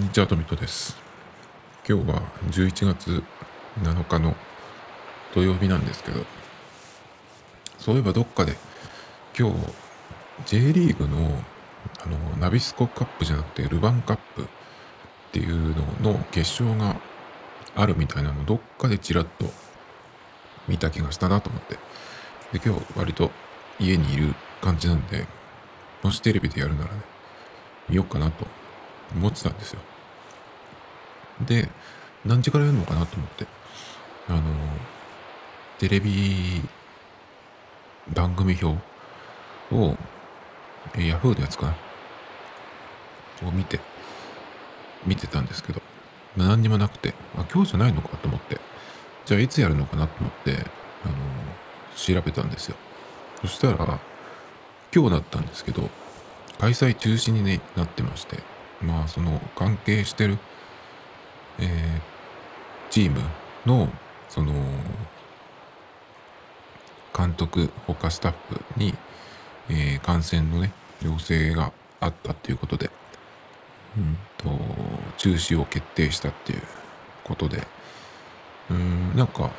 こんにちは、トミトです。今日は11月7日の土曜日なんですけど、そういえばどっかで今日 J リーグのあのナビスコカップじゃなくてルヴァンカップっていうのの決勝があるみたいなのどっかでちらっと見た気がしたなと思って。で、今日割と家にいる感じなんで、もしテレビでやるならね、見ようかなと思ってたんですよ。で、何時からやるのかなと思って、あの、テレビ番組表を、え、ヤフーのやつかな。を見て、見てたんですけど、何にもなくて、あ、今日じゃないのかと思って、じゃあいつやるのかなと思って、あの、調べたんですよ。そしたら、今日だったんですけど、開催中止に、ね、なってまして、まあその関係してる、えー、チームのその監督他スタッフに、えー、感染のね陽性があったっていうことで、うんと、中止を決定したっていうことでうんなんか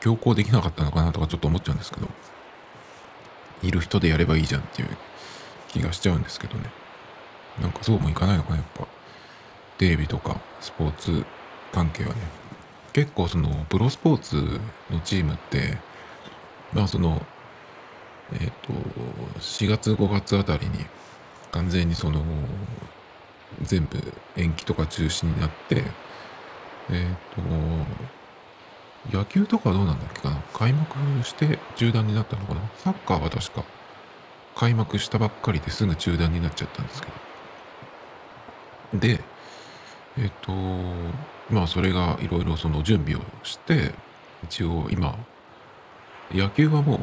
強行できなかったのかなとかちょっと思っちゃうんですけどいる人でやればいいじゃんっていう気がしちゃうんですけどね。なんかそうもいかないのかな、やっぱ。テレビとかスポーツ関係はね。結構その、プロスポーツのチームって、まあその、えっ、ー、と、4月5月あたりに完全にその、全部延期とか中止になって、えっ、ー、と、野球とかどうなんだっけかな開幕して中断になったのかなサッカーは確か開幕したばっかりですぐ中断になっちゃったんですけど。で、えっ、と、まあそれがいろいろその準備をして、一応今、野球はもう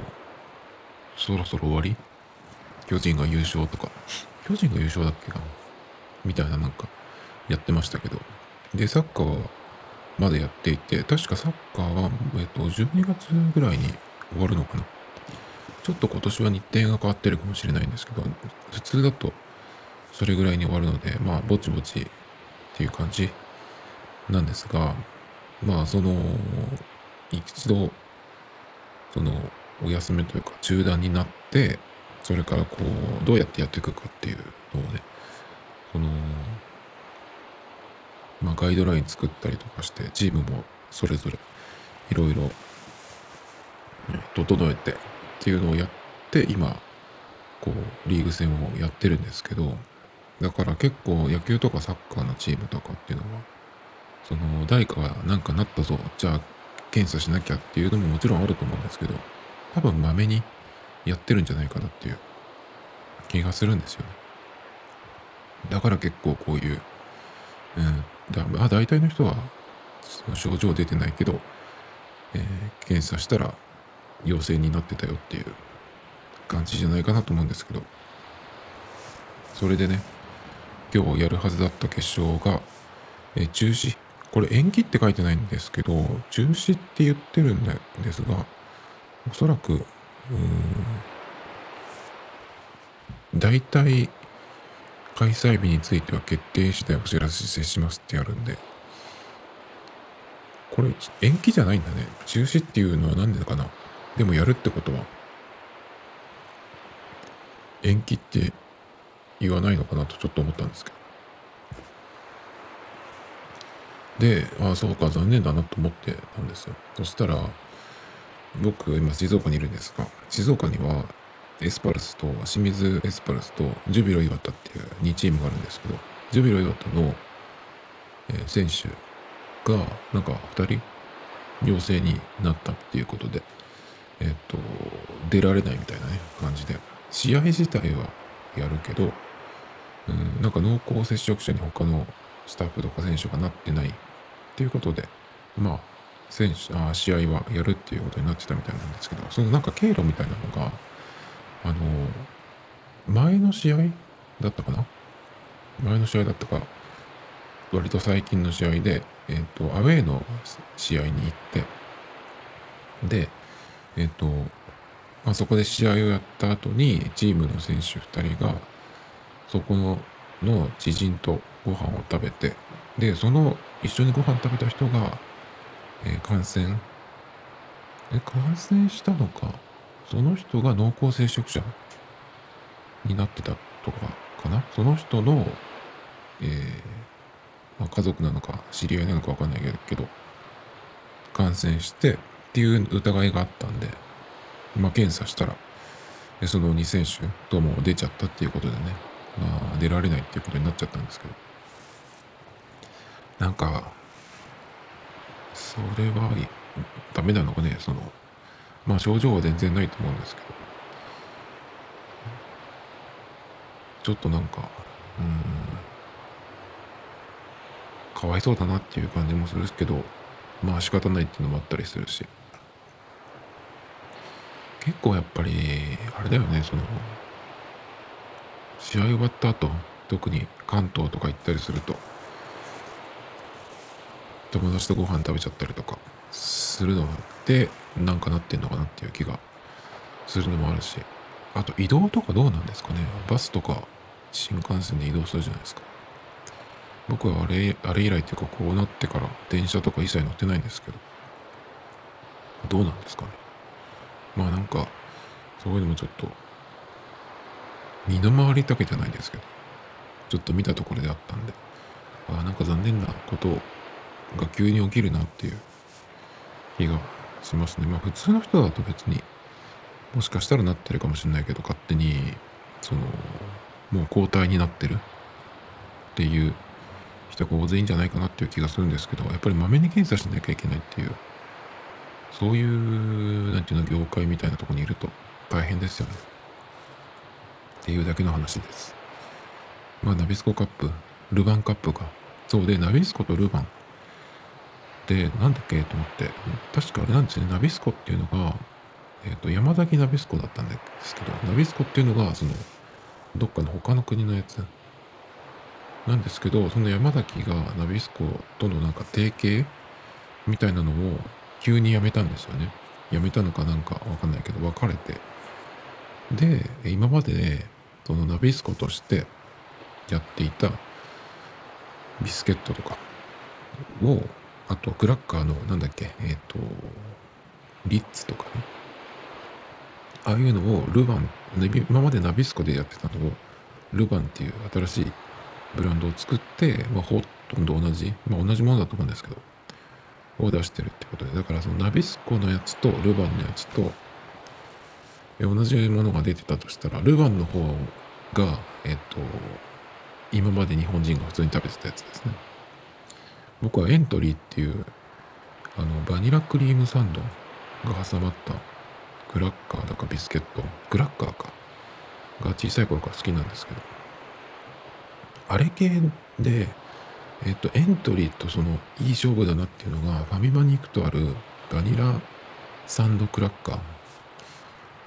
そろそろ終わり？巨人が優勝とか、巨人が優勝だっけかな？みたいななんかやってましたけど。で、サッカーはまだやっていて、確かサッカーは、えっと、12月ぐらいに終わるのかな。ちょっと今年は日程が変わってるかもしれないんですけど、普通だとそれぐらいに終わるので、まあ、ぼちぼちっていう感じなんですが、まあ、その、一度、その、お休みというか中断になって、それからこう、どうやってやっていくかっていうのをね、その、まあ、ガイドライン作ったりとかして、チームもそれぞれいろいろ整えてっていうのをやって、今、こう、リーグ戦をやってるんですけど、だから結構野球とかサッカーのチームとかっていうのは、その誰かが何かなったぞ、じゃあ検査しなきゃっていうのももちろんあると思うんですけど、多分まめにやってるんじゃないかなっていう気がするんですよね。だから結構こういう、うん、だまあ大体の人はその症状出てないけど、えー、検査したら陽性になってたよっていう感じじゃないかなと思うんですけど、それでね、今日やるはずだった決勝が、え中止。これ延期って書いてないんですけど、中止って言ってるんですが、おそらく、うん、大体、開催日については決定次第お知らせしますってやるんで、これ延期じゃないんだね。中止っていうのは何でかな。でもやるってことは、延期って言わないのかなとちょっと思ったんですけど。で、ああ、そうか、残念だなと思ってたんですよ。そしたら、僕、今、静岡にいるんですが、静岡には、エスパルスと、清水エスパルスと、ジュビロ磐田っていう2チームがあるんですけど、ジュビロ磐田の、えー、選手が、なんか2人、陽性になったっていうことで、えっ、と、出られないみたいなね、感じで、試合自体はやるけど、うん、なんか濃厚接触者に他のスタッフとか選手がなってないっていうことで、まあ、選手あ試合はやるっていうことになってたみたいなんですけど、そのなんか経路みたいなのが、あの、前の試合だったかな？前の試合だったか、割と最近の試合で、えっ、ー、と、アウェーの試合に行って、で、えっ、ー、と、まあ、そこで試合をやった後に、チームの選手2人が、そこのの知人とご飯を食べてでその一緒にご飯食べた人が、えー、感染。え感染したのか。その人が濃厚接触者になってたとかかな。その人の、えーまあ、家族なのか知り合いなのか分かんないけど感染してっていう疑いがあったんで、まあ、検査したらその2選手とも出ちゃったっていうことでね、まあ、出られないっていうことになっちゃったんですけど。なんかそれはダメなのかね？そのまあ症状は全然ないと思うんですけど。ちょっとなんかうんかわいそうだなっていう感じもするけどまあ仕方ないっていうのもあったりするし。結構やっぱりあれだよねその試合終わった後特に関東とか行ったりすると友達とご飯食べちゃったりとかするのでなんかなってんのかなっていう気がするのもあるしあと移動とかどうなんですかね。バスとか新幹線で移動するじゃないですか。僕はあれあれ以来っていうかこうなってから電車とか一切乗ってないんですけどどうなんですかね。まあなんかそういうのもちょっと身の回りだけじゃないですけどちょっと見たところであったんでああなんか残念なことが急に起きるなっていう気がしますね。まあ普通の人だと別にもしかしたらなってるかもしれないけど勝手にそのもう交代になってるっていう人が大勢いいんじゃないかなっていう気がするんですけどやっぱりまめに検査しなきゃいけないっていうそういうなんていうの業界みたいなとこにいると大変ですよね。っていうだけの話です。まあナビスコカップルヴァンカップがそうでナビスコとルヴァン。でなんだっけ？と思って。確かあれなんですね。ナビスコっていうのがえ、ー、と山崎ナビスコだったんですけどナビスコっていうのがそのどっかの他の国のやつ。なんですけどその山崎がナビスコとのなんか提携？みたいなのを急に辞めたんですよね。辞めたのかなんかわかんないけど別れて。で今までねそのナビスコとしてやっていたビスケットとかをあとクラッカーのなんだっけえっ、ー、とリッツとかね。ああいうのをルヴァン今までナビスコでやってたのをルヴァンっていう新しいブランドを作って、まあ、ほとんど同じ、まあ、同じものだと思うんですけどを出してるってことで。だからそのナビスコのやつとルヴァンのやつと同じものが出てたとしたらルヴァンの方がえっと今まで日本人が普通に食べてたやつですね。僕はエントリーっていうあのバニラクリームサンドが挟まったクラッカーだかビスケットクラッカーか。が小さい頃から好きなんですけど。あれ系でえっとエントリーとそのいい勝負だなっていうのがファミマに行くとあるバニラサンドクラッカー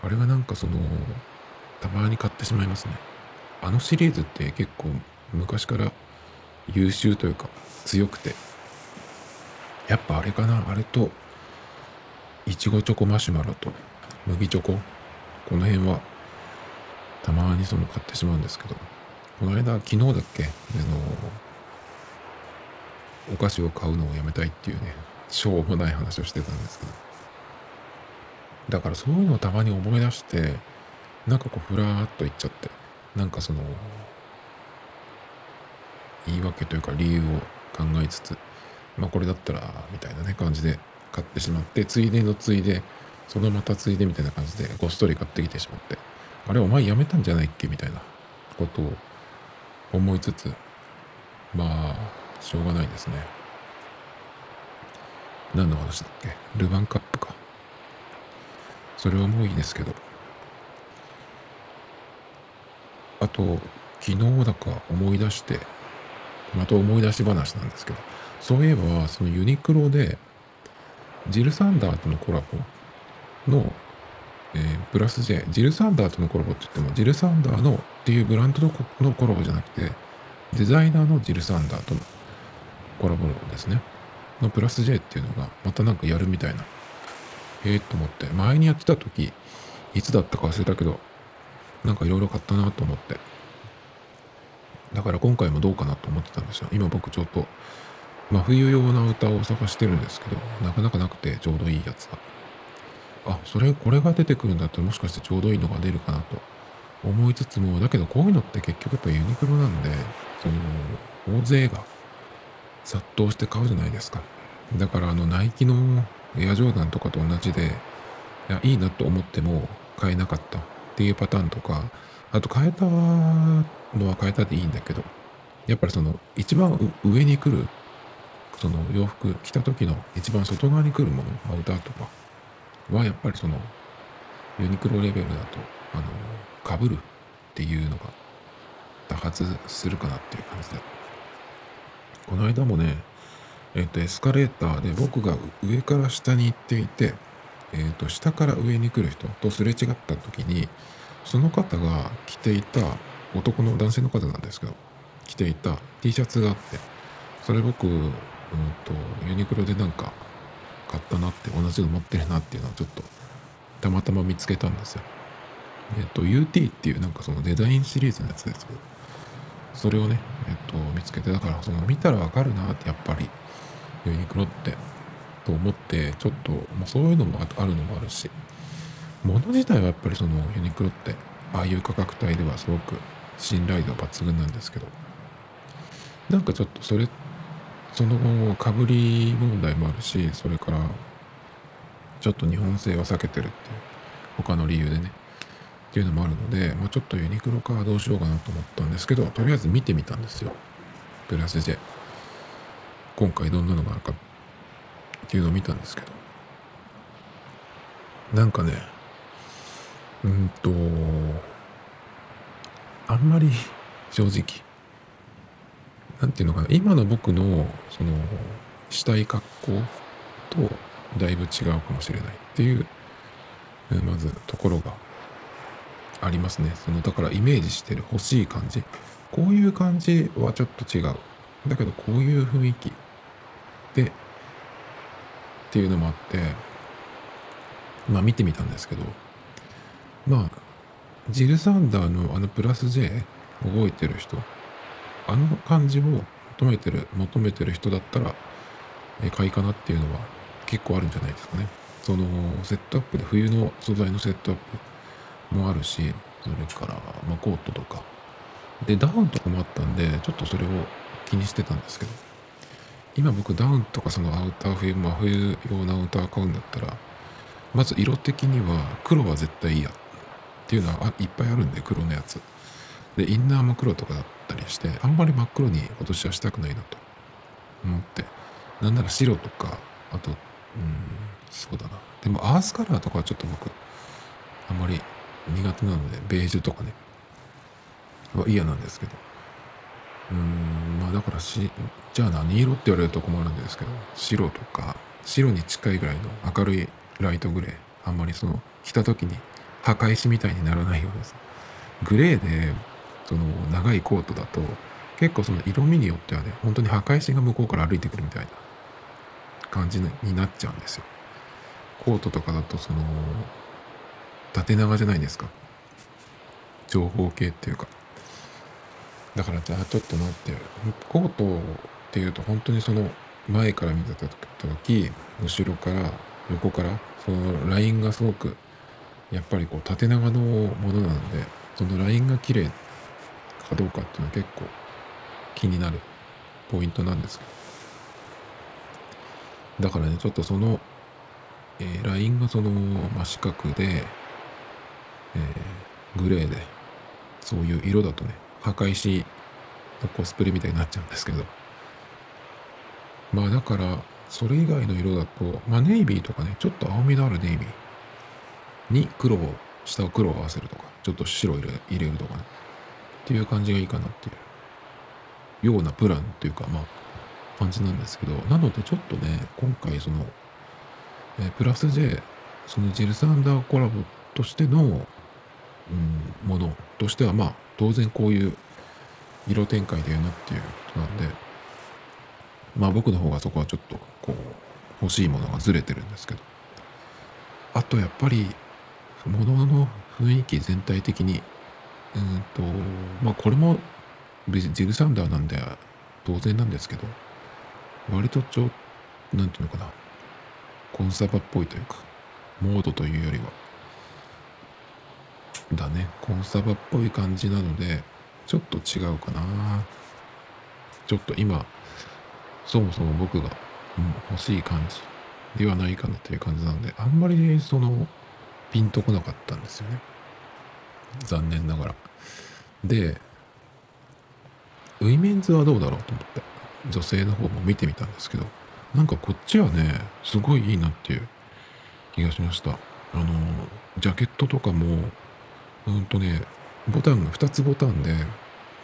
あれはなんかそのたまに買ってしまいますね。あのシリーズって結構昔から優秀というか強くて。やっぱあれかなあれといちごチョコマシュマロと麦チョコこの辺はたまにその買ってしまうんですけど。この間昨日だっけあのお菓子を買うのをやめたいっていうねしょうもない話をしてたんですけど。だからそういうのをたまに思い出してなんかこうふらーっと言っちゃってなんかその言い訳というか理由を考えつつまあこれだったらみたいなね感じで買ってしまってついでのついでそのまたついでみたいな感じでごっそり買ってきてしまってあれお前やめたんじゃないっけ？みたいなことを思いつつまあしょうがないですね。何の話だっけ？ルヴァンカップか。それはもういいですけど。あと昨日だか思い出してまた思い出し話なんですけど。そういえばそのユニクロでジル・サンダーとのコラボの、えー、プラス J ジル・サンダーとのコラボって言ってもジル・サンダーのっていうブランドのコラボじゃなくてデザイナーのジル・サンダーとのコラボですね。のプラス J っていうのがまたなんかやるみたいなええー、と思って前にやってた時いつだったか忘れたけどなんかいろいろ買ったなと思ってだから今回もどうかなと思ってたんですよ。今僕ちょっと真冬用な歌を探してるんですけど、なかなかなくてちょうどいいやつが。あ、それ、これが出てくるんだったらもしかしてちょうどいいのが出るかなと思いつつも、だけどこういうのって結局やっぱユニクロなんで、その、大勢が殺到して買うじゃないですか。だからあのナイキのエアジョーダンとかと同じで、いや、いいなと思っても買えなかったっていうパターンとか、あと変えたのは変えたでいいんだけど、やっぱりその一番上に来る、その洋服着た時の一番外側に来るもの、アウターとかはやっぱりそのユニクロレベルだと、あの、被るっていうのが多発するかなっていう感じで。この間もね、えっ、と、エスカレーターで僕が上から下に行っていて、えっ、と、下から上に来る人とすれ違った時に、その方が着ていた、男の男性の方なんですけど、着ていた T シャツがあって、それ僕、うんと、ユニクロでなんか買ったなって、同じの持ってるなっていうのをちょっと、たまたま見つけたんですよ。えっと、UT っていうなんかそのデザインシリーズのやつですけど、それをね、えっと、見つけて、だからその見たらわかるなって、やっぱり、ユニクロって、と思って、ちょっと、まあ、そういうのもあるのもあるし、物自体はやっぱりそのユニクロって、ああいう価格帯ではすごく信頼度抜群なんですけど、なんかちょっとそれ、そのかぶり問題もあるし、それから、ちょっと日本製は避けてるっていう、他の理由でね、っていうのもあるので、まあ、ちょっとユニクロかどうしようかなと思ったんですけど、とりあえず見てみたんですよ。プラス J。今回どんなのがあるかっていうのを見たんですけど。なんかね、うんと、あんまり 正直、なんていうのかな、今の僕の、その、したい格好とだいぶ違うかもしれないっていう、まずところがありますね。その、だからイメージしてる欲しい感じ。こういう感じはちょっと違う。だけどこういう雰囲気で、っていうのもあって、まあ見てみたんですけど、まあ、ジル・サンダーのあのプラス J 動いてる人、あの感じを求めてる、求めてる人だったら、買いかなっていうのは結構あるんじゃないですかね。そのセットアップで冬の素材のセットアップもあるし、それから、まあ、コートとか。で、ダウンとかもあったんで、ちょっとそれを気にしてたんですけど、今僕ダウンとかそのアウター冬、真冬用のアウター買うんだったら、まず色的には黒は絶対いいやっていうのはいっぱいあるんで、黒のやつ。で、インナーも黒とかだったりして、あんまり真っ黒に今年はしたくないなと思って。なんなら白とか、あと、うん、そうだな。でもアースカラーとかはちょっと僕、あんまり苦手なので、ベージュとかね、は嫌なんですけど。うーん、あだからし、じゃあ何色って言われると困るんですけど、白とか、白に近いぐらいの明るいライトグレー、あんまりその、着た時に墓石みたいにならないようです。グレーで、その、長いコートだと、結構その色味によってはね、本当に墓石が向こうから歩いてくるみたいな感じになっちゃうんですよ。コートとかだとその、縦長じゃないですか。長方形っていうか。だからじゃあちょっと待って。コートっていうと本当にその前から見てた時後ろから横からそのラインがすごくやっぱりこう縦長のものなんでそのラインが綺麗かどうかっていうのは結構気になるポイントなんですけど。だからねちょっとその、えー、ラインがその真四角で、えー、グレーでそういう色だとね墓石のコスプレみたいになっちゃうんですけど。まあだからそれ以外の色だとまあネイビーとかねちょっと青みのあるネイビーに黒を下を黒を合わせるとかちょっと白入れ入れるとかね。っていう感じがいいかなっていう。ようなプランっていうかまあ感じなんですけど。なのでちょっとね今回その、えー、プラス J そのジルサンダーコラボとしての、うん、ものとしてはまあ当然こういう色展開でやなっていうことなんでまあ僕の方がそこはちょっとこう欲しいものがずれてるんですけどあとやっぱり物のの雰囲気全体的にうんとまあこれもジルサンダーなんで当然なんですけど、割とちょ、なんていうのかな、コンサバっぽいというか、モードというよりは、だね、コンサバっぽい感じなので、ちょっと違うかな。ちょっと今、そもそも僕が、うん、欲しい感じではないかなという感じなので、あんまりその、ピンとこなかったんですよね。残念ながら。で、ウィメンズはどうだろうと思って、女性の方も見てみたんですけど、なんかこっちはね、すごいいいなっていう気がしました。あの、ジャケットとかも、うんとね、ボタンが2つボタンで、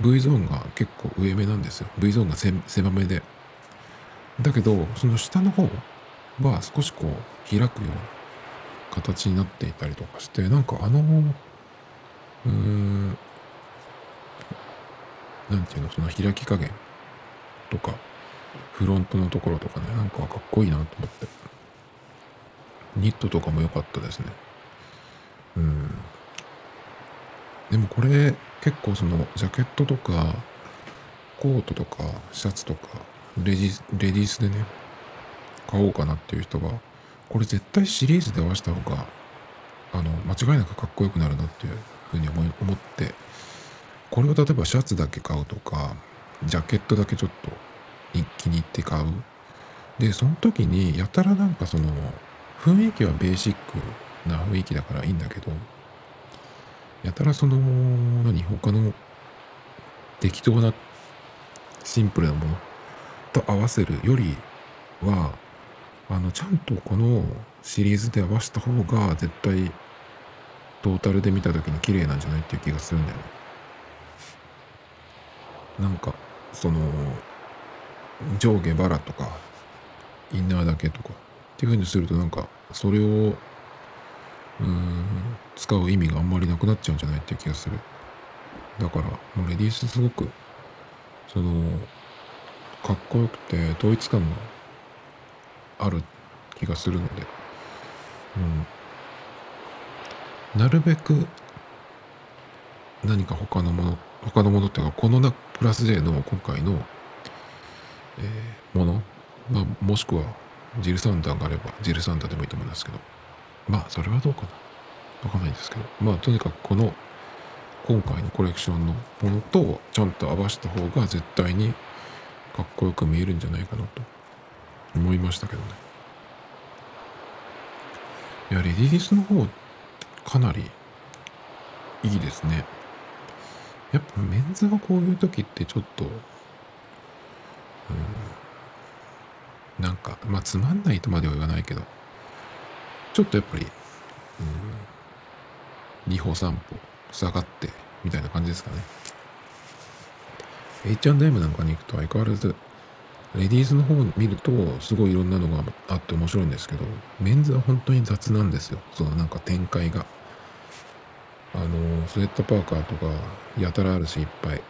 V ゾーンが結構上目なんですよ。V ゾーンが狭めで。だけど、その下の方は少しこう開くような形になっていたりとかして、なんかあの、うーん、なんていうの、その開き加減とか、フロントのところとかね、なんかかっこいいなと思って。ニットとかも良かったですね。うん。でもこれ結構そのジャケットとかコートとかシャツとかレディレディースでね買おうかなっていう人はこれ絶対シリーズで合わせた方があの間違いなくかっこよくなるなっていうふうに思思ってこれを例えばシャツだけ買うとかジャケットだけちょっと気に入って買う。でその時にやたらなんかその雰囲気はベーシックな雰囲気だからいいんだけどやたらその何他の適当なシンプルなものと合わせるよりはあのちゃんとこのシリーズで合わせた方が絶対トータルで見た時に綺麗なんじゃないっていう気がするんだよね。なんかその上下バラとかインナーだけとかっていう風にするとなんかそれをうん。使う意味があんまりなくなっちゃうんじゃないっていう気がする。だからもうレディースすごくそのかっこよくて統一感がある気がするので。うん。なるべく何か他のもの他のものっていうかこのなプラス J の今回の、えー、もの、まあ、もしくはジルサンダーがあればジルサンダーでもいいと思うんですけど。まあそれはどうかな。わかんないですけど。まあとにかくこの今回のコレクションのものとちゃんと合わせた方が絶対にかっこよく見えるんじゃないかなと。思いましたけどね。いやレディースの方かなりいいですね。やっぱメンズはこういう時ってちょっと、うん、なんか、まあつまんないとまでは言わないけど、ちょっとやっぱり、うん、2歩3歩下がってみたいな感じですかね。H&M なんかに行くと相変わらず、レディースの方を見るとすごいいろんなのがあって面白いんですけど、メンズは本当に雑なんですよ。そのなんか展開が。あのスウェットパーカーとかやたらあるしいっぱい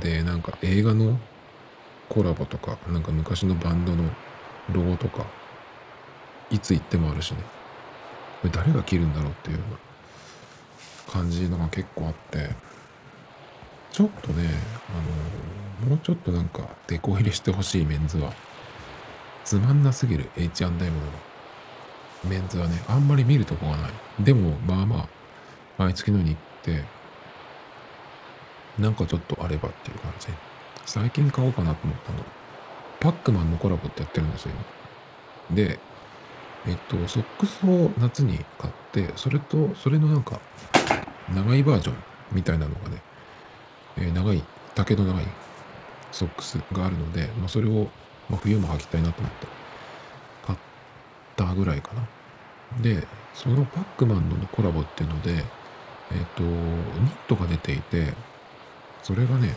でなんか映画のコラボとかなんか昔のバンドのロゴとかいつ行ってもあるしねこれ誰が着るんだろうっていう感じのが結構あってちょっとねあのもうちょっとなんかデコ入れしてほしいメンズはつまんなすぎる H&M のメンズはねあんまり見るとこがない。でもまあまあ毎月のように行ってなんかちょっとあればっていう感じ。最近買おうかなと思ったの。パックマンのコラボってやってるんですよ今。でえっとソックスを夏に買ってそれとそれのなんか長いバージョンみたいなのがね、えー、長い丈の長いソックスがあるので、まあ、それを、まあ、冬も履きたいなと思って買ったぐらいかな。でそのパックマンのコラボっていうのでえっ、と、ニットが出ていて、それがね、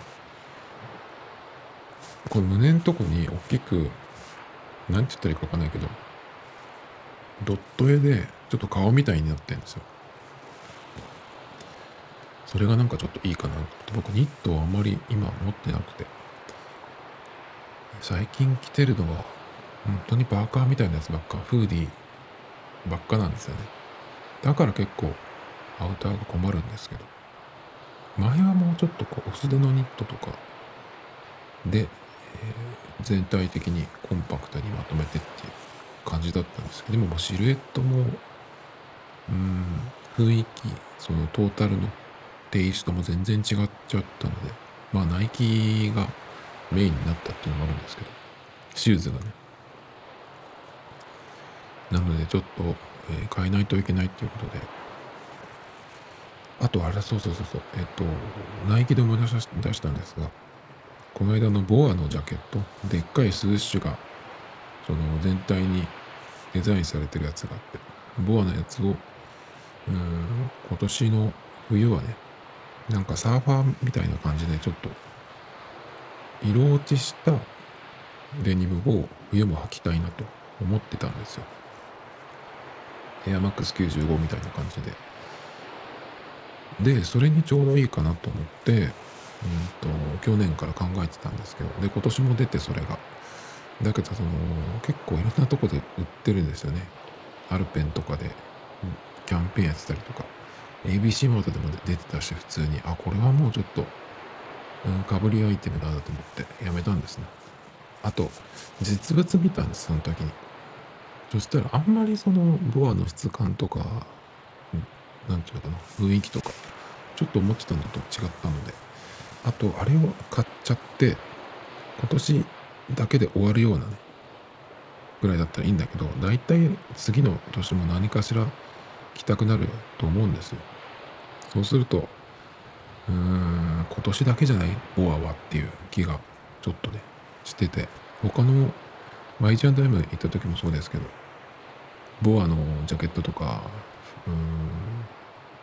この胸のとこに大きく、なんて言ったらいいかわかんないけど、ドット絵でちょっと顔みたいになってるんですよ。それがなんかちょっといいかなと。僕ニットはあまり今持ってなくて。最近着てるのは本当にパーカーみたいなやつばっか、フーディーばっかなんですよね。だから結構アウターが困るんですけど前はもうちょっとこう薄手のニットとかで、えー全体的にコンパクトにまとめてっていう感じだったんですけどでもシルエットもうん雰囲気そのトータルのテイストも全然違っちゃったのでまあナイキがメインになったっていうのもあるんですけどシューズがね。なのでちょっと、えー変えないといけないっていうことで。あとあれそうそうそうそう。えっとナイキで思い出し出したんですがこの間のボアのジャケットでっかいスーッシュがその全体にデザインされてるやつがあってボアのやつをうん今年の冬はねなんかサーファーみたいな感じでちょっと色落ちしたデニムを冬も履きたいなと思ってたんですよ。エアマックス95みたいな感じで。でそれにちょうどいいかなと思ってうんと去年から考えてたんですけどで今年も出てそれが。だけどその結構いろんなとこで売ってるんですよね。アルペンとかで。キャンペーンやってたりとか。ABC マートでも出てたし普通に。あこれはもうちょっと、うん、かぶりアイテムだなと思ってやめたんですね。あと実物見たんですその時に。そしたらあんまりそのボアの質感とかうんなんていうのかな。雰囲気とかちょっと思ってたのと違ったので。あとあれを買っちゃって今年だけで終わるようなねぐらいだったらいいんだけど大体次の年も何かしら着たくなると思うんですよ。そうするとうーん今年だけじゃないボアはっていう気がちょっとねしてて他のマイジャンダイム行った時もそうですけどボアのジャケットとかうーん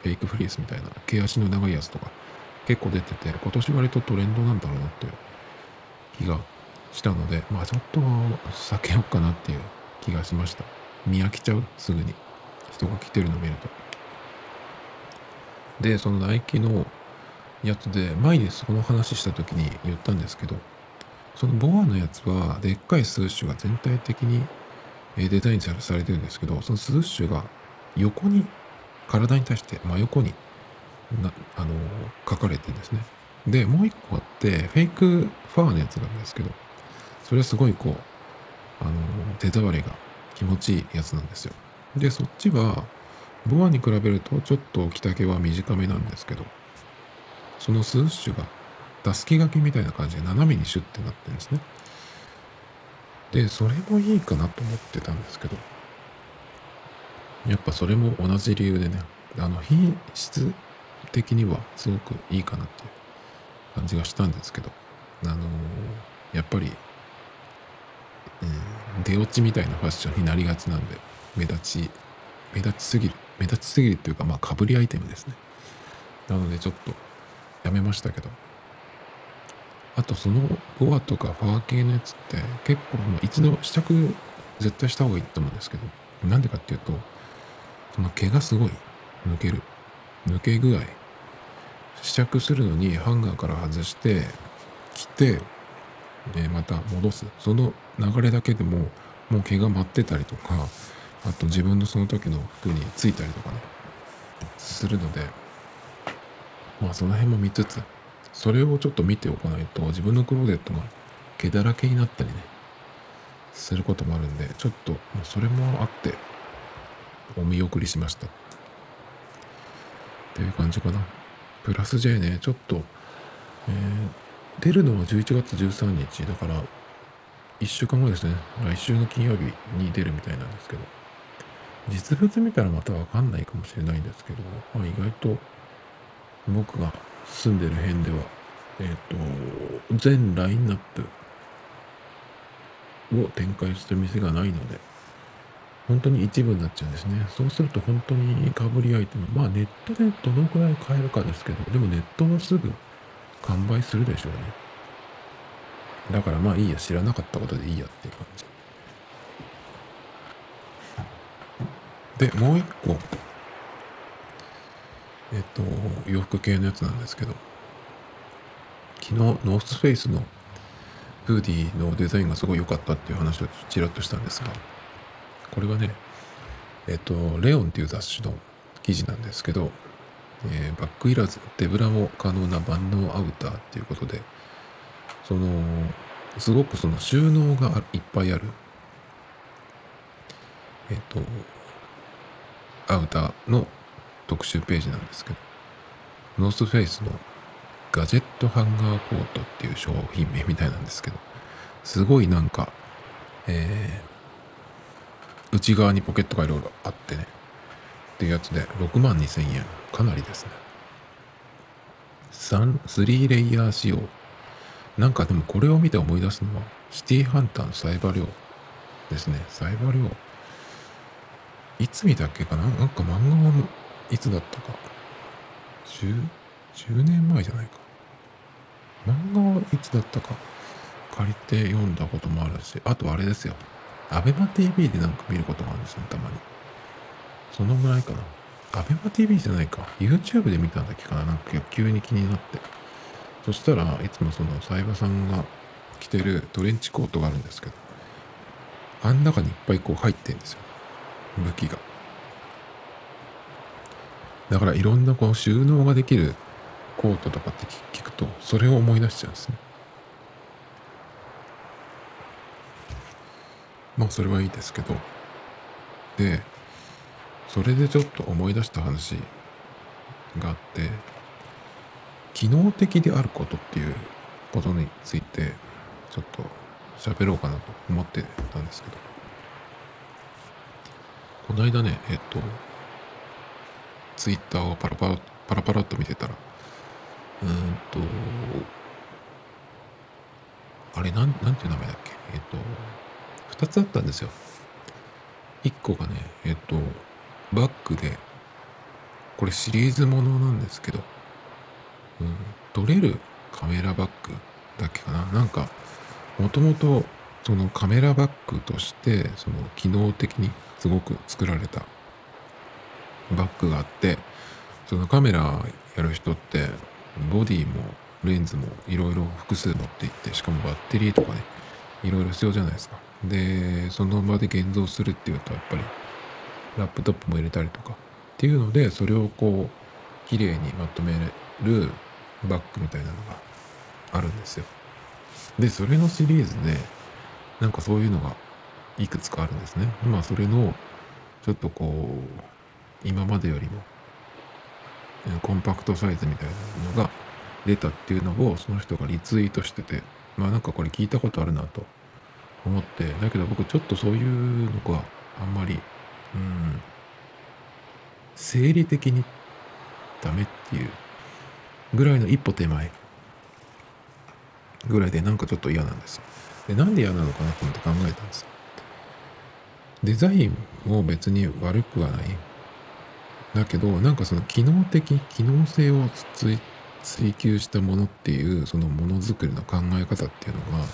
フェイクフリースみたいな毛足の長いやつとか結構出てて今年割とトレンドなんだろうなっていう気がしたのでまあちょっと避けようかなっていう気がしました。見飽きちゃうすぐに。人が着てるの見ると。でそのナイキのやつで前にその話した時に言ったんですけどそのボアのやつはでっかいスーッシュが全体的にデザインされされてるんですけどそのスーッシュが横に体に対して真横になあの書かれてるんですね。でもう一個あってフェイクファーのやつなんですけどそれはすごいこうあの手触りが気持ちいいやつなんですよ。でそっちはボアに比べるとちょっと着丈は短めなんですけどそのスーッシュがたすき掛けみたいな感じで斜めにシュッてなってるんですね。でそれもいいかなと思ってたんですけどやっぱそれも同じ理由でねあの品質的にはすごくいいかなっていう感じがしたんですけどあのやっぱり、うん、出落ちみたいなファッションになりがちなんで目立ち目立ちすぎる目立ちすぎるっていうかまあかぶりアイテムですね。なのでちょっとやめましたけど。あとそのボアとかファー系のやつって結構まあ一度試着絶対した方がいいと思うんですけどなんでかっていうとその毛がすごい抜ける。抜け具合。試着するのにハンガーから外して着てでまた戻す。その流れだけでももう毛が舞ってたりとかあと自分のその時の服についたりとかねするのでまあその辺も見つつそれをちょっと見ておかないと自分のクローゼットが毛だらけになったりねすることもあるんでちょっともうそれもあってお見送りしました。っていう感じかな。プラス J ねちょっと、えー出るのは11月13日。だから1週間後ですね。来週の金曜日に出るみたいなんですけど。実物見たらまた分かんないかもしれないんですけど、まあ、意外と僕が住んでる辺ではえっ、と全ラインナップを展開する店がないので本当に一部になっちゃうんですね。そうすると本当にかぶりアイテムまあネットでどのくらい買えるかですけどでもネットはすぐ完売するでしょうね。だからまあいいや知らなかったことでいいやっていう感じ。でもう一個。えっと洋服系のやつなんですけど。昨日ノースフェイスのフーディーのデザインがすごい良かったっていう話をちらっとしたんですが。これはねえっとレオンっていう雑誌の記事なんですけど、えーバックいらず手ぶらも可能な万能アウターっていうことでそのすごくその収納がいっぱいあるえっ、とアウターの特集ページなんですけどノースフェイスのガジェットハンガーコートっていう商品名みたいなんですけどすごいなんかえー、内側にポケットがいろいろあってねっていうやつで6万2000円。かなりですね。3 3レイヤー仕様。なんかでもこれを見て思い出すのはシティハンターのサイバリョウですね。サイバリョウいつ見たっけかな？なんか漫画はいつだったか。10, 10年前じゃないか。漫画はいつだったか。借りて読んだこともあるし。あとあれですよ。アベマ TV でなんか見ることがあるんですよたまに。そのぐらいかな。アベマ TV じゃないか。YouTube で見たんだっけかな。なんか急に気になって。そしたらいつもそのサイバさんが着てるトレンチコートがあるんですけどあん中にいっぱいこう入ってんですよ。武器が。だからいろんなこう収納ができるコートとかって聞くとそれを思い出しちゃうんですね。まあそれはいいですけど。でそれでちょっと思い出した話があって機能的であることっていうことについてちょっと喋ろうかなと思ってたんですけど。この間ねえっとツイッターをパラパラパラパラっと見てたらうんとあれなんなんていう名前だっけ？えっと2つあったんですよ。1個がねえっとバッグでこれシリーズものなんですけど、うん、撮れるカメラバッグだっけかな？なんかもともとそのカメラバッグとしてその機能的にすごく作られたバッグがあってそのカメラやる人ってボディもレンズもいろいろ複数持っていってしかもバッテリーとかねいろいろ必要じゃないですか。でその場で現像するっていうとやっぱりラップトップも入れたりとか。っていうのでそれをこう綺麗にまとめるバッグみたいなのがあるんですよ。でそれのシリーズでなんかそういうのがいくつかあるんですね。まあそれのちょっとこう今までよりもコンパクトサイズみたいなのが出たっていうのをその人がリツイートしててまあなんかこれ聞いたことあるなと思って。だけど僕ちょっとそういうのがあんまりうん。生理的にダメっていうぐらいの一歩手前ぐらいでなんかちょっと嫌なんです。でなんで嫌なのかなと思って考えたんですデザインも別に悪くはない。だけどなんかその機能的機能性を追求したものっていうそのものづくりの考え方っていうのが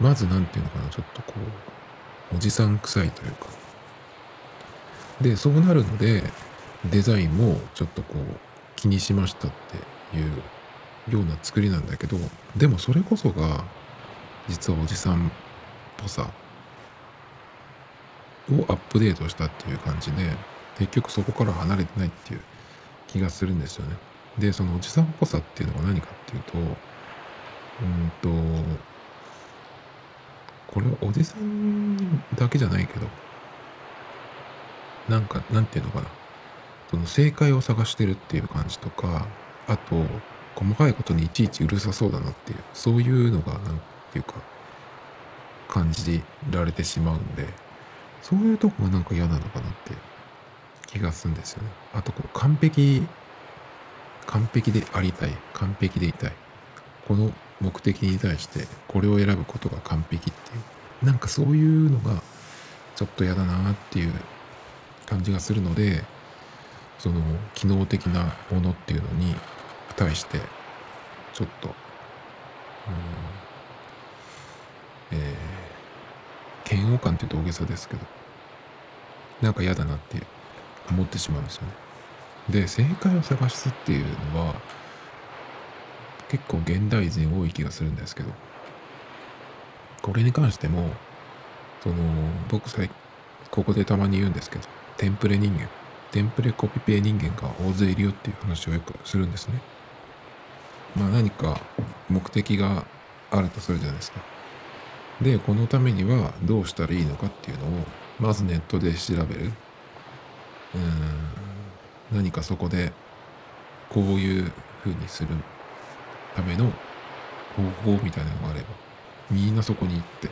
まず何て言うのかなちょっとこうおじさん臭いというか。でそうなるのでデザインもちょっとこう気にしましたっていうような作りなんだけどでもそれこそが実はおじさんっぽさをアップデートしたっていう感じで結局そこから離れてないっていう気がするんですよね。でそのおじさんっぽさっていうのは何かっていうとうんとこれはおじさんだけじゃないけどなんかなんていうのかな。その正解を探してるっていう感じとかあと細かいことにいちいちうるさそうだなっていうそういうのがなんていうか感じられてしまうんでそういうとこがなんか嫌なのかなっていう気がするんですよね。あとこう完璧完璧でありたい完璧でいたい。この目的に対してこれを選ぶことが完璧っていう。なんかそういうのがちょっと嫌だなっていう感じがするのでその機能的なものっていうのに対してちょっと、うんえー、嫌悪感っていうと大げさですけどなんか嫌だなって思ってしまうんですよね。で正解を探すっていうのは結構現代人多い気がするんですけどこれに関してもその僕さここでたまに言うんですけどテンプレ人間テンプレコピペ人間が大勢いるよっていう話をよくするんですね。まあ何か目的があるとするじゃないですか。で、このためにはどうしたらいいのかっていうのを、まずネットで調べる。うん、何かそこで、こういう風にするための方法みたいなのがあれば、みんなそこに行って、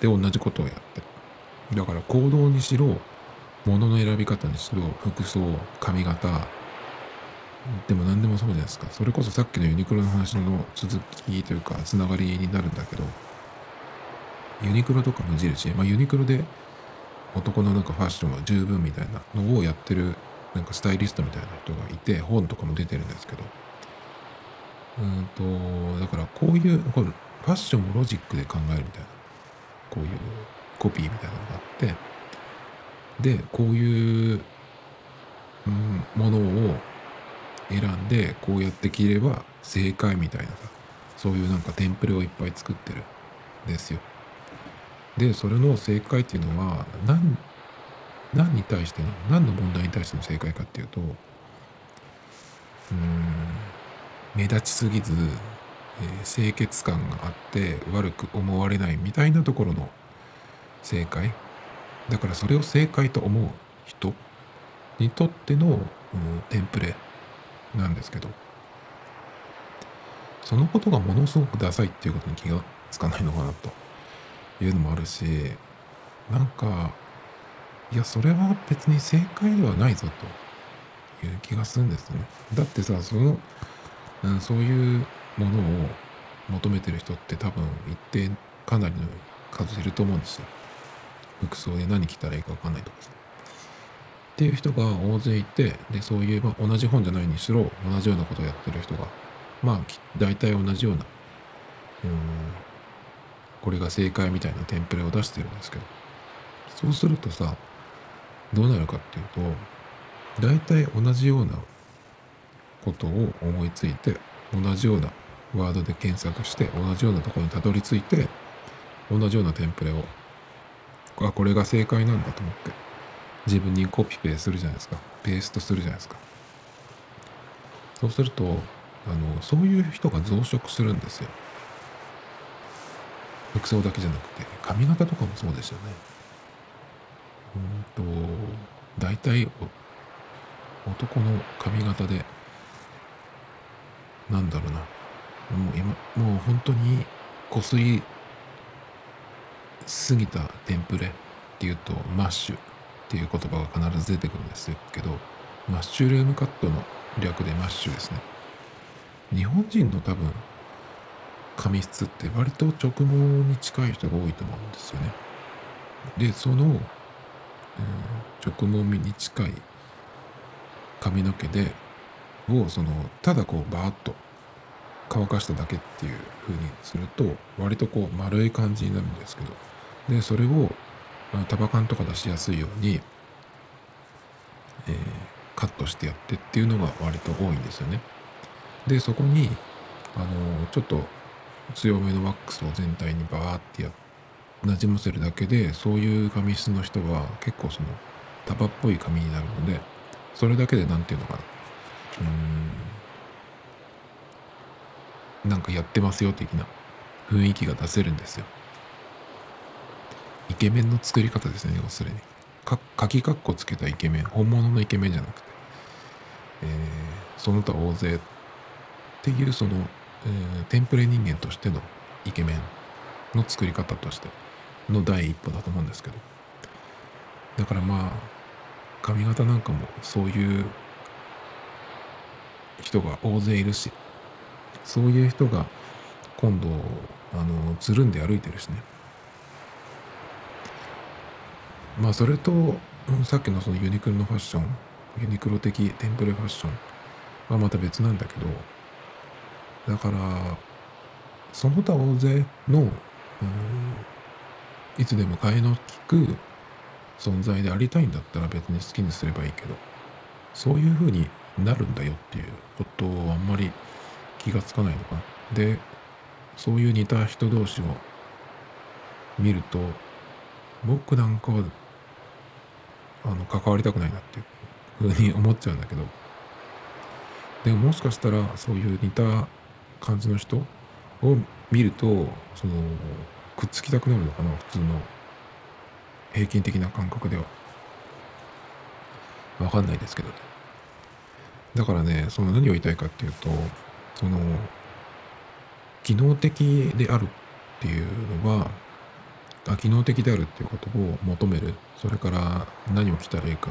で、同じことをやって。だから行動にしろ、物の選び方にしろ、服装、髪型、でも何でもそうじゃないですか。それこそさっきのユニクロの話の続きというか、つながりになるんだけど、ユニクロとか無印、まあユニクロで男のなんかファッションは十分みたいなのをやってるなんかスタイリストみたいな人がいて、本とかも出てるんですけど、うんと、だからこういう、ファッションをロジックで考えるみたいな、こういうコピーみたいなのがあって、で、こういう、うん、ものを選んで、こうやって着れば正解みたいなさ、そういうなんかテンプレをいっぱい作ってるんですよ。で、それの正解っていうのは、何、何に対しての、何の問題に対しての正解かっていうと、うん、目立ちすぎず、えー、清潔感があって悪く思われないみたいなところの正解だからそれを正解と思う人にとっての、うん、テンプレなんですけどそのことがものすごくダサいっていうことに気がつかないのかなというのもあるしなんかいやそれは別に正解ではないぞという気がするんですよね。だってさその、うん、そういうものを求めてる人って多分一定かなりの数いると思うんですよ。服装で何着たらいいか分かんないとかさ。っていう人が大勢いて、で、そういう、まあ、同じ本じゃないにしろ、同じようなことをやってる人が、まあ、大体同じような、うん、これが正解みたいなテンプレを出してるんですけど、そうするとさ、どうなるかっていうと、大体同じようなことを思いついて、同じようなワードで検索して、同じようなところにたどり着いて、同じようなテンプレをあこれが正解なんだと思って。自分にコピペするじゃないですか。ペーストするじゃないですか。そうするとあのそういう人が増殖するんですよ。服装だけじゃなくて髪型とかもそうですよね。うんと大体男の髪型でなんだろうな。もう今もう本当にこすり過ぎたテンプレっていうとマッシュっていう言葉が必ず出てくるんですけどマッシュルームカットの略でマッシュですね。日本人の多分髪質って割と直毛に近い人が多いと思うんですよね。でその、うん、直毛に近い髪の毛でをそのただこうバーッと乾かしただけっていう風にすると割とこう丸い感じになるんですけどでそれを束感とか出しやすいように、えー、カットしてやってっていうのが割と多いんですよね。でそこにあのちょっと強めのワックスを全体にバーってやなじませるだけでそういう髪質の人は結構その束っぽい髪になるのでそれだけで何て言うのかなうんなんかやってますよ的な雰囲気が出せるんですよ。イケメンの作り方ですね要するに。か鍵括弧つけたイケメン本物のイケメンじゃなくて、えー、その他大勢っていうその、えー、テンプレ人間としてのイケメンの作り方としての第一歩だと思うんですけど。だからまあ髪型なんかもそういう人が大勢いるしそういう人が今度あのつるんで歩いてるしね。まあそれとさっきのそのユニクロのファッションユニクロ的テンプレファッションはまた別なんだけどだからその他大勢のいつでも替えの利く存在でありたいんだったら別に好きにすればいいけどそういう風になるんだよっていうことをあんまり気がつかないのかな。でそういう似た人同士を見ると僕なんかはあの関わりたくないなっていうふうに思っちゃうんだけど。でももしかしたらそういう似た感じの人を見るとそのくっつきたくなるのかな普通の平均的な感覚では。わかんないですけどね。だからねその何を言いたいかっていうとその機能的であるっていうのはあ機能的であるっていうことを求める。それから何を着たらいいか。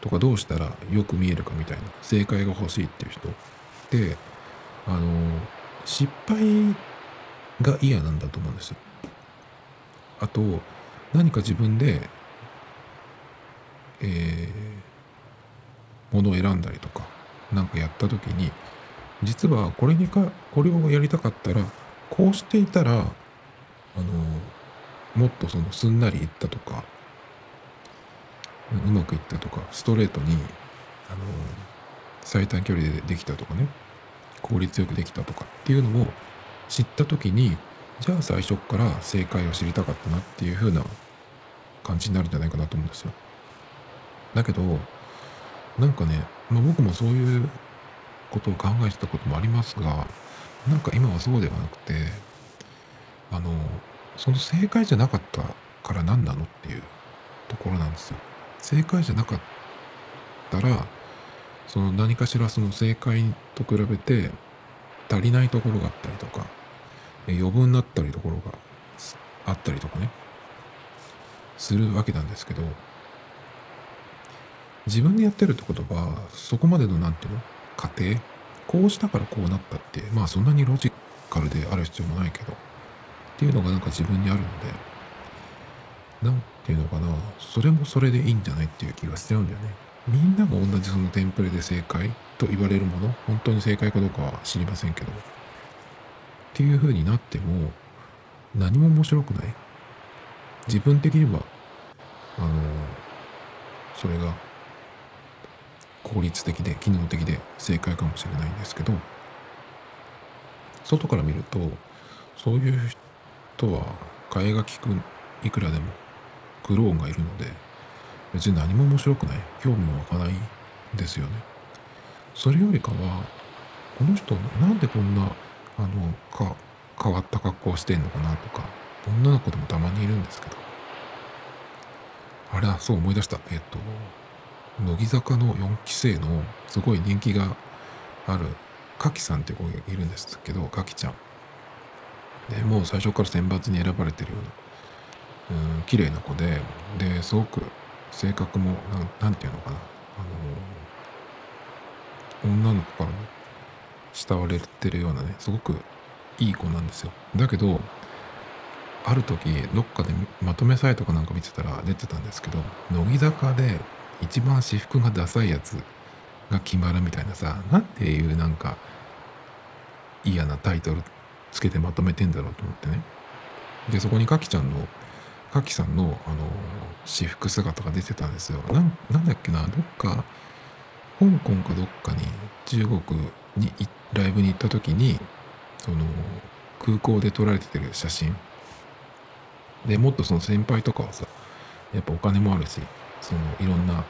とかどうしたらよく見えるかみたいな。正解が欲しいっていう人。であの失敗が嫌なんだと思うんですよ。あと何か自分で、えー、ものを選んだりとか何かやった時に実はこれにかこれをやりたかったらこうしていたらあのもっとそのすんなりいったとかうまくいったとかストレートにあの最短距離でできたとかね効率よくできたとかっていうのを知った時にじゃあ最初から正解を知りたかったなっていう風な感じになるんじゃないかなと思うんですよ。だけどなんかね、まあ、僕もそういうことを考えてたこともありますがなんか今はそうではなくてあのその正解じゃなかったから何なのっていうところなんですよ。正解じゃなかったらその何かしらその正解と比べて足りないところがあったりとか余分になったりところがあったりとかねするわけなんですけど自分でやってるってことはそこまでの何ていうの過程こうしたからこうなったってまあそんなにロジカルである必要もないけどっていうのがなんか自分にあるので何ていうのかなそれもそれでいいんじゃないっていう気がしちゃうんだよね。みんなが同じそのテンプレで正解と言われるもの本当に正解かどうかは知りませんけどっていう風になっても何も面白くない。自分的にはあのそれが効率的で機能的で正解かもしれないんですけど外から見るとそういう人は替えが利くいくらでもクローンがいるので別に何も面白くない。興味も湧かないですよね。それよりかはこの人なんでこんなあのか変わった格好をしてんのかなとか女の子でもたまにいるんですけど。あれはそう思い出した。えっと乃木坂の4期生のすごい人気があるかきさんって子がいるんですけどかきちゃん。でもう最初から選抜に選ばれてるようなうん綺麗な子でですごく性格も何て言うのかなあの女の子からも慕われてるようなねすごくいい子なんですよ。だけどある時どっかでまとめサイトかなんか見てたら出てたんですけど乃木坂で一番私服がダサいやつが決まるみたいなさ何ていうなんか嫌なタイトルつけてまとめてんだろうと思ってね。でそこにかきちゃんのかきさんの、あの私服姿が出てたんですよ。なんだっけなどっか香港かどっかに中国にライブに行った時にその空港で撮られてる写真。でもっとその先輩とかはさやっぱお金もあるしそのいろんなうん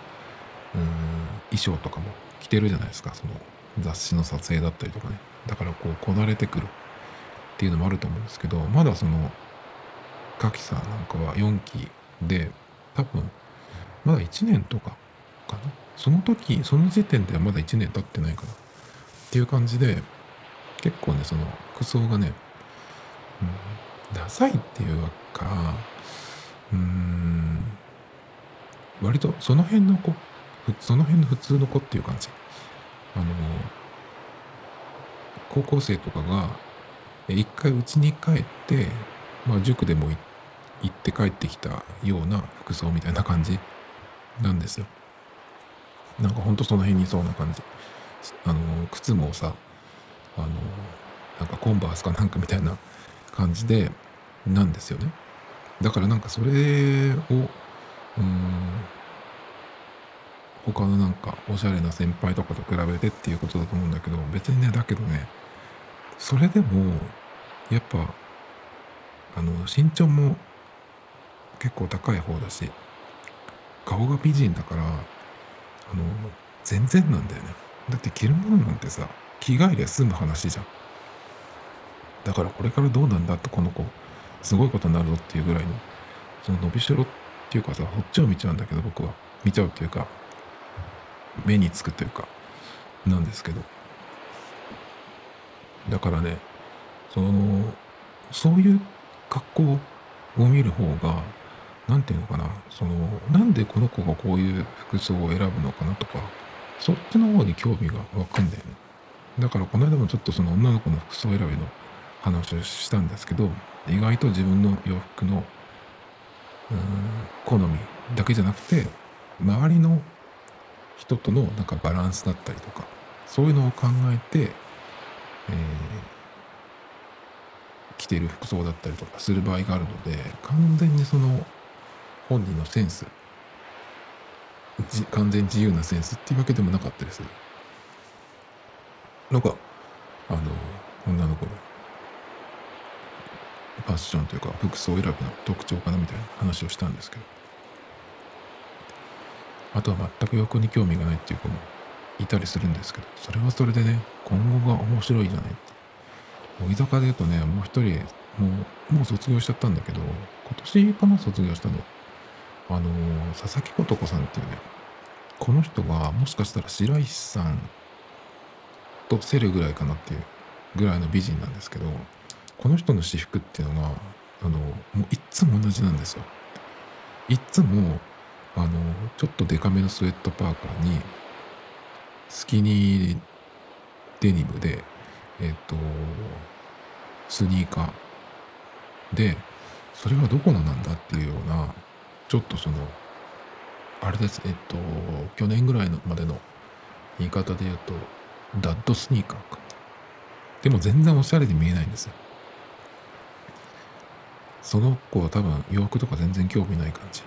衣装とかも着てるじゃないですか。その雑誌の撮影だったりとかね。だからこうこなれてくる。っていうのもあると思うんですけどまだそのガキさんなんかは4期で多分まだ1年とかかな？その時その時点ではまだ1年経ってないかな？っていう感じで結構ねその服装がね、うん、ダサいっていうかうん割とその辺の子その辺の普通の子っていう感じ。あの高校生とかが一回家に帰って、まあ、塾でも行って帰ってきたような服装みたいな感じなんですよ。なんかほんとその辺にいそうな感じ。あの靴もさあのなんかコンバースかなんかみたいな感じでなんですよね。だからなんかそれをうん他のなんかおしゃれな先輩とかと比べてっていうことだと思うんだけど別にねだけどねそれでもやっぱあの身長も結構高い方だし顔が美人だからあの全然なんだよね。だって着るものなんてさ着替えりゃ済む話じゃん。だからこれからどうなんだとこの子すごいことになるぞっていうぐらいのその伸びしろっていうかさそっちを見ちゃうんだけど僕は。見ちゃうっていうか目につくというかなんですけど。だからねそのそういう格好を見る方が何て言うのかなそのなんでこの子がこういう服装を選ぶのかなとかそっちの方に興味が湧くんだよね。だからこの間もちょっとその女の子の服装選びの話をしたんですけど意外と自分の洋服の好みだけじゃなくて周りの人とのなんかバランスだったりとかそういうのを考えて、えー、着てる服装だったりとかする場合があるので完全にその本人のセンス完全自由なセンスっていうわけでもなかったりすなんかあの女の子のファッションというか服装選びの特徴かなみたいな話をしたんですけど。あとは全く洋服に興味がないっていう子もいたりするんですけどそれはそれでね今後が面白いじゃないって。乃木坂で言うとねもう一人もうもう卒業しちゃったんだけど今年かな卒業したの。あの佐々木琴子さんっていうねこの人がもしかしたら白石さんと競るぐらいかなっていうぐらいの美人なんですけどこの人の私服っていうのがあのもういっつも同じなんですよ。いっつもあのちょっとデカめのスウェットパーカーにスキニーデニムでえっ、とスニーカー。でそれはどこのなんだっていうようなちょっとそのあれです。えっと去年ぐらいのまでの言い方で言うとダッドスニーカーか。でも全然おしゃれに見えないんですよ。その子は多分洋服とか全然興味ない感じ。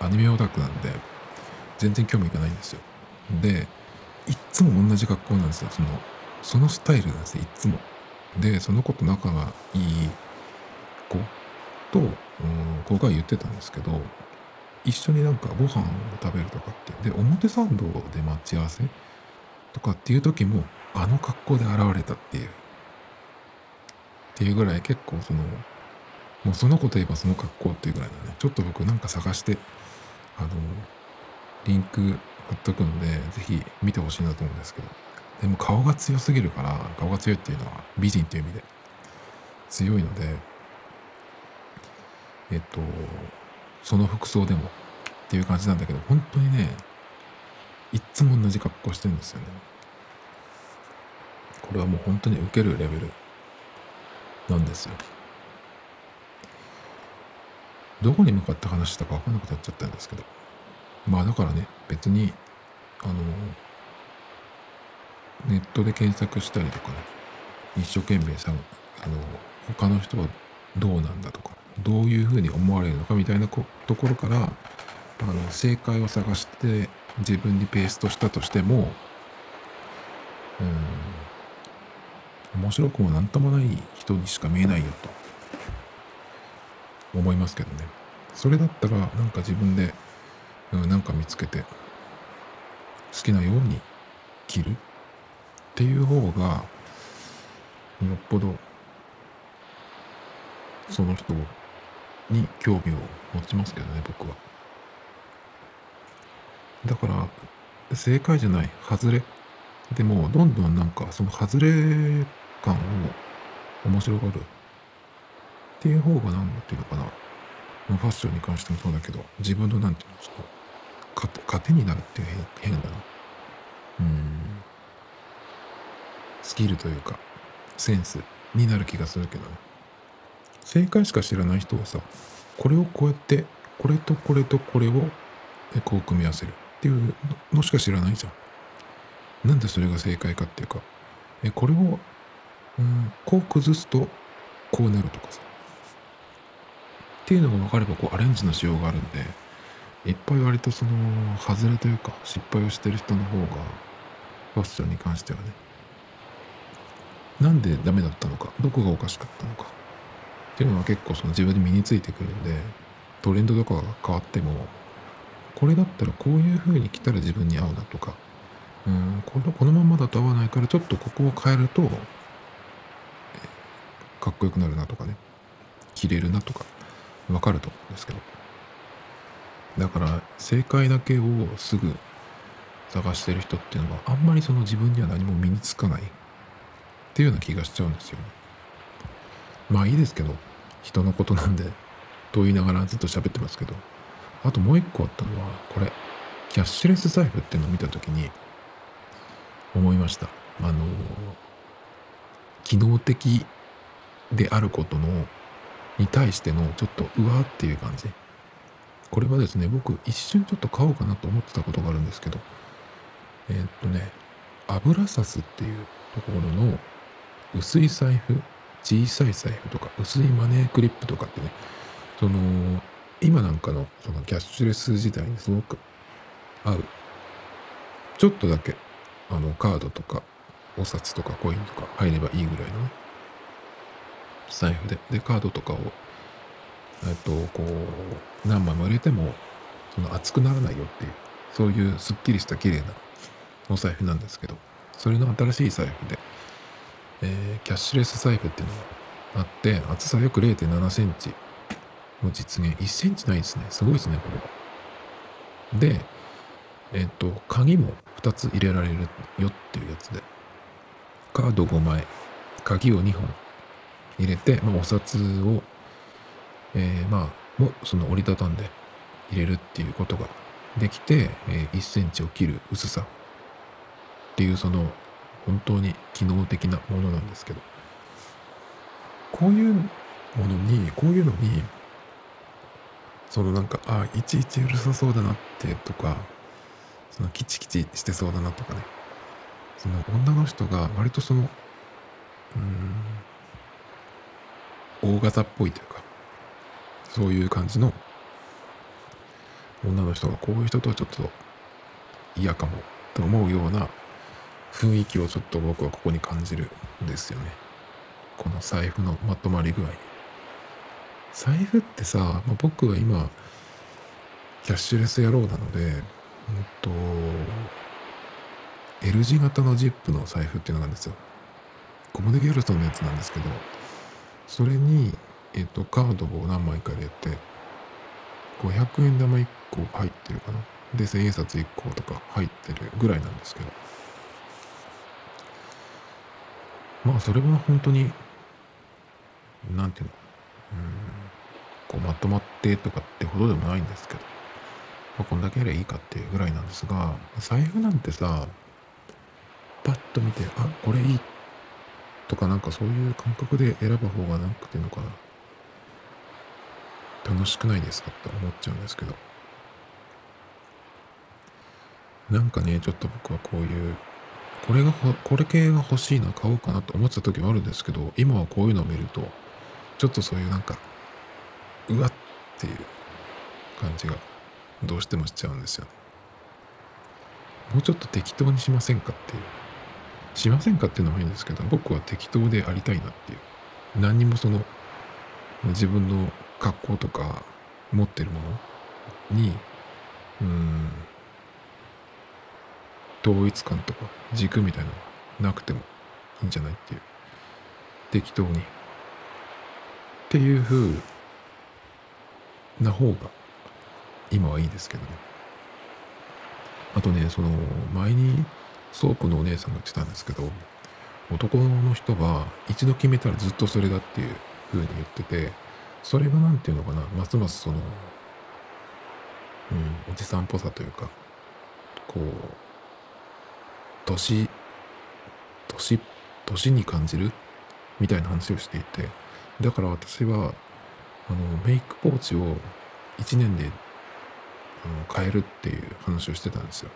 アニメオタクなんで全然興味がないんですよ。でつも同じ格好なんですよ。そのそのスタイルなんですよいつも。でその子と仲がいい子と、うん、子が言ってたんですけど一緒になんかご飯を食べるとかってで表参道で待ち合わせとかっていう時もあの格好で現れたっていう。っていうぐらい結構そのもうその子といえばその格好っていうぐらいのねちょっと僕なんか探してあのリンク貼っとくので是非見てほしいなと思うんですけど。でも顔が強すぎるから顔が強いっていうのは美人っていう意味で。強いのでえっとその服装でもっていう感じなんだけど本当にねいっつも同じ格好してるんですよね。これはもう本当に受けるレベルなんですよ。どこに向かって話したか分かんなくなっちゃったんですけど。まあだからね別にあのネットで検索したりとかね一生懸命さあの他の人はどうなんだとかどういうふうに思われるのかみたいなところからあの正解を探して自分にペーストしたとしてもうん面白くも何ともない人にしか見えないよと思いますけどね。それだったらなんか自分で、なんか見つけて好きなように着るっていう方がよっぽどその人に興味を持ちますけどね僕は。だから正解じゃない外れ。でもどんどんなんかその外れ感を面白がるっていう方が何ていうのかな。ファッションに関してもそうだけど自分の何ていうのその糧になるっていう変だなうん。スキルというかセンスになる気がするけどね。正解しか知らない人はさこれをこうやってこれとこれとこれをこう組み合わせる。っていうのしか知らないじゃん。なんでそれが正解かっていうかえこれを、うん、こう崩すとこうなるとかさ。っていうのが分かればこうアレンジのしようがあるんでいっぱい割とその外れというか失敗をしてる人の方がファッションに関してはね。なんでダメだったのかどこがおかしかったのか。っていうのは結構その自分で身についてくるんでトレンドとかが変わってもこれだったらこういう風に着たら自分に合うなとかうんこのこのままだと合わないからちょっとここを変えるとかっこよくなるなとかね。着れるなとかわかると思うんですけど。だから正解だけをすぐ探してる人っていうのはあんまりその自分には何も身につかないっていうような気がしちゃうんですよね。まあいいですけど人のことなんでと言いながらずっと喋ってますけどあともう一個あったのはこれキャッシュレス財布っていうのを見た時に思いました。あの機能的であることのに対してのちょっとうわっていう感じ。これはですね僕一瞬ちょっと買おうかなと思ってたことがあるんですけどえー、っとね油サスっていうところの薄い財布小さい財布とか薄いマネークリップとかってねその今なんかのそのキャッシュレス時代にすごく合うちょっとだけあのカードとかお札とかコインとか入ればいいぐらいのね財布ででカードとかをえっとこう何枚も入れてもその熱くならないよっていうそういうすっきりした綺麗なお財布なんですけどそれの新しい財布で、えー、キャッシュレス財布っていうのがあって厚さ約0 7センチ。の実現1センチないですね。すごいですねこれは。でえっ、と鍵も2つ入れられるよっていうやつで。カード5枚鍵を2本入れて、まあ、お札を、えー、まあもその折りたたんで入れるっていうことができて、えー、1センチを切る薄さ。っていうその本当に機能的なものなんですけど。こういうものにこういうのにそのなんかあいちいちうるさそうだなってとかそのキチキチしてそうだなとかね。その女の人が割とそのうん大型っぽいというかそういう感じの女の人がこういう人とはちょっと嫌かもと思うような雰囲気をちょっと僕はここに感じるんですよね。この財布のまとまり具合財布ってさ、まあ、僕は今キャッシュレス野郎なのでうんと L 字型のジップの財布っていうのがあるんですよ。コモデ・ギャルソンのやつなんですけどそれに、えっと、カードを何枚か入れて500円玉1個入ってるかな？で千円札1個とか入ってるぐらいなんですけど。まあそれは本当になんていうの？うんこうまとまってとかってほどでもないんですけど。まあ、こんだけやりゃいいかっていうぐらいなんですが財布なんてさパッと見てあこれいいとかなんかそういう感覚で選ぶ方がなくていうのかな？楽しくないですかって思っちゃうんですけどなんかねちょっと僕はこういうこれがこれ系が欲しいな買おうかなと思ってた時もあるんですけど今はこういうのを見るとちょっとそういうなんかうわっていう感じがどうしてもしちゃうんですよね。もうちょっと適当にしませんかっていう。しませんかっていうのはいいんですけど、僕は適当でありたいなっていう。何にもその、自分の格好とか持ってるもの？に、うん、統一感とか軸みたいなのがなくてもいいんじゃないっていう。適当に。っていう風な方が今はいいですけどねあとねその前にソープのお姉さんが言ってたんですけど男の人は一度決めたらずっとそれだっていう風に言っててそれが何て言うのかなますますそのうんおじさんっぽさというかこう年年年に感じるみたいな話をしていてだから私はあのメイクポーチを1年であの変えるっていう話をしてたんですよ。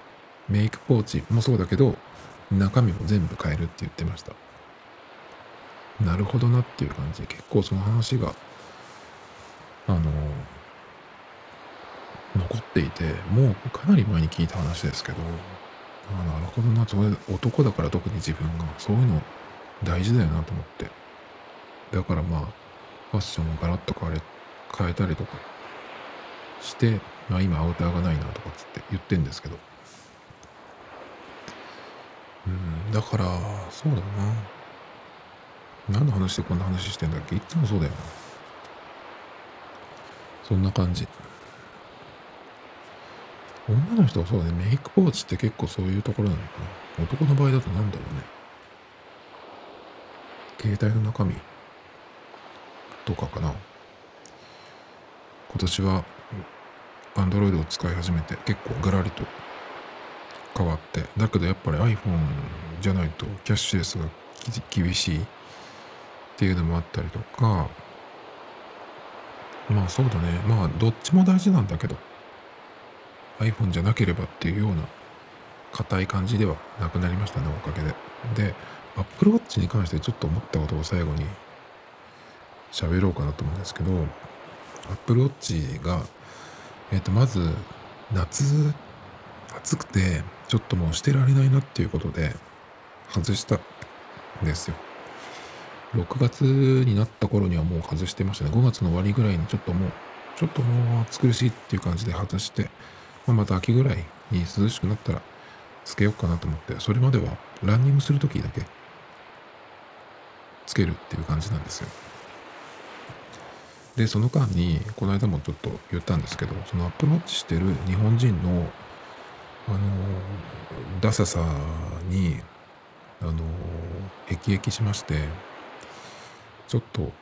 メイクポーチもそうだけど中身も全部変えるって言ってました。なるほどなっていう感じで結構その話があの残っていてもうかなり前に聞いた話ですけどあなるほどなそれ男だから特に自分がそういうの大事だよなと思って。だからまあファッションをガラッと変え変えたりとかしてまあ、今アウターがないなとかつって言ってんですけど。うんだからそうだな。何の話でこんな話してんだっけ？いつもそうだよな。そんな感じ。女の人はそうだね、メイクポーチって結構そういうところなのかな。男の場合だとなんだろうね。携帯の中身とかかな。今年は Android を使い始めて結構ガラリと変わって、だけどやっぱり iPhone じゃないとキャッシュレスが厳しいっていうのもあったりとか、まあそうだね。まあどっちも大事なんだけど、iPhone じゃなければっていうような硬い感じではなくなりましたね、おかげで。で、Apple Watch に関してちょっと思ったことを最後に喋ろうかなと思うんですけど、Apple Watch が、えっ、ー、と、まず、夏、暑くて、ちょっともうしてられないなっていうことで、外したんですよ。6月になった頃にはもう外してましたね。5月の終わりぐらいにちょっともう、ちょっともう暑苦しいっていう感じで外して、まあ、また秋ぐらいに涼しくなったらつけようかなと思って、それまではランニングするときだけつけるっていう感じなんですよ。で、その間に、この間もちょっと言ったんですけど、そのアップローチしてる日本人の、あの、ダサさに、あの、辟易しまして、ちょっと、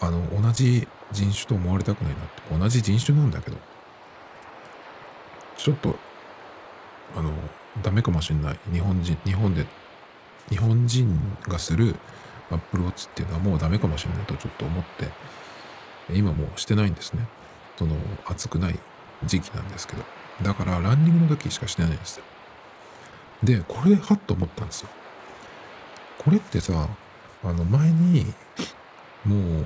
あの、同じ人種と思われたくないなって、同じ人種なんだけど、ちょっと、あの、ダメかもしれない。日本人、日本で、日本人がするアップルウォッチっていうのはもうダメかもしれないとちょっと思って、今もうしてないんですね。その、暑くない時期なんですけど。だから、ランニングの時しかしてないんですよ。で、これでハッと思ったんですよ。これってさ、あの、前に、もう、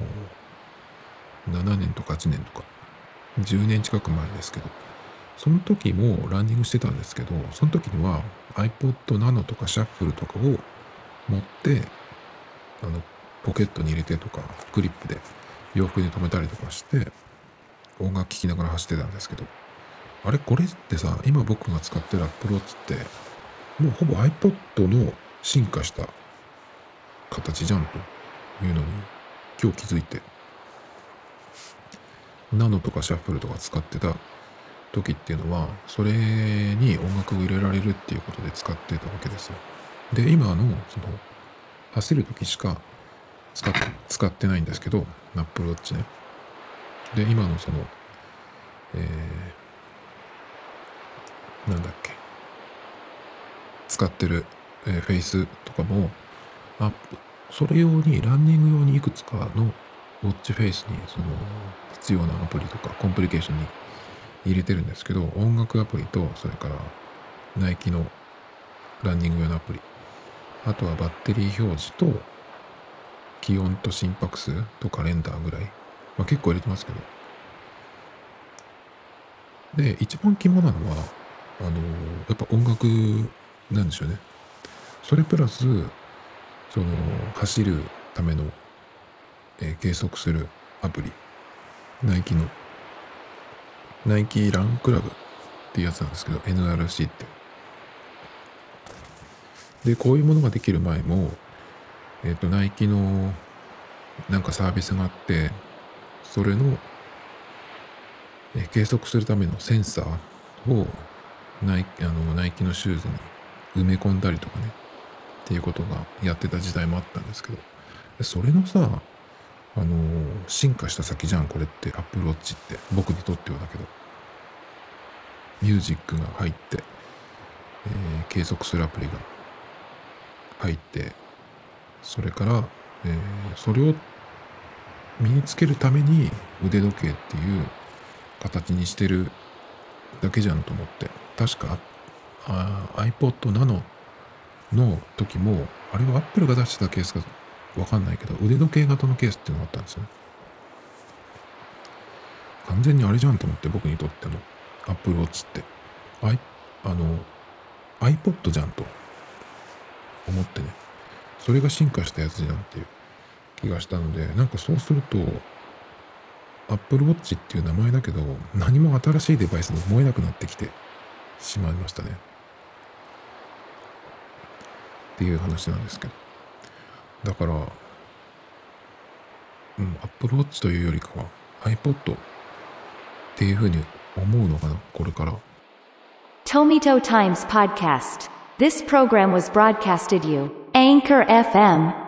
7年とか8年とか、10年近く前ですけど、その時もランニングしてたんですけど、その時には iPod Nano とかシャッフルとかを持って、あの、ポケットに入れてとか、クリップで洋服に留めたりとかして、音楽聴きながら走ってたんですけど、あれこれってさ、今僕が使ってる Apple Watch って、もうほぼ iPod の進化した形じゃんというのに今日気づいて、ナノとかシャッフルとか使ってた時っていうのは、それに音楽を入れられるっていうことで使ってたわけですよ。で、今の、その、走る時しか使っ使ってないんですけど、Apple Watch ね。で、今のその、えー、なんだっけ。使ってる、えー、フェイスとかも、あそれ用に、ランニング用にいくつかのウォッチフェイスに、その、必要なアプリとか、コンプリケーションに入れてるんですけど、音楽アプリと、それから、ナイキのランニング用のアプリ、あとはバッテリー表示と、気温と心拍数とカレンダーぐらい。まあ、結構入れてますけど。で、一番肝なのは、あの、やっぱ音楽なんですよね。それプラス、その、走るための、えー、計測するアプリ。ナイキのナイキランクラブっていうやつなんですけど、NRC って。で、こういうものができる前も、えっ、ー、と、ナイキのなんかサービスがあって、それの、え計測するためのセンサーをナイあのナイキのシューズに埋め込んだりとかね、っていうことがやってた時代もあったんですけど、それのさ、あの進化した先じゃん、これって、アップルウォッチって。僕にとってはだけど。ミュージックが入って、えー、計測するアプリが入って、それから、えー、それを身につけるために腕時計っていう形にしてるだけじゃんと思って。確か、iPod Nano の時も、あれは Apple が出してたケースかわかんないけど、腕時計型のケースっていうのがあったんですよね。完全にあれじゃんと思って、僕にとっての Apple Watch って。I、あの、iPod じゃんと思ってね。それが進化したやつじゃんっていう気がしたので、なんかそうすると、Apple Watch っていう名前だけど、何も新しいデバイスに思えなくなってきてしまいましたね。っていう話なんですけど。だから、うん、Apple Watch というよりかは iPod っていうふうに思うのかな、これから。Tomito Times Podcast. This program was broadcasted you. Anchor FM.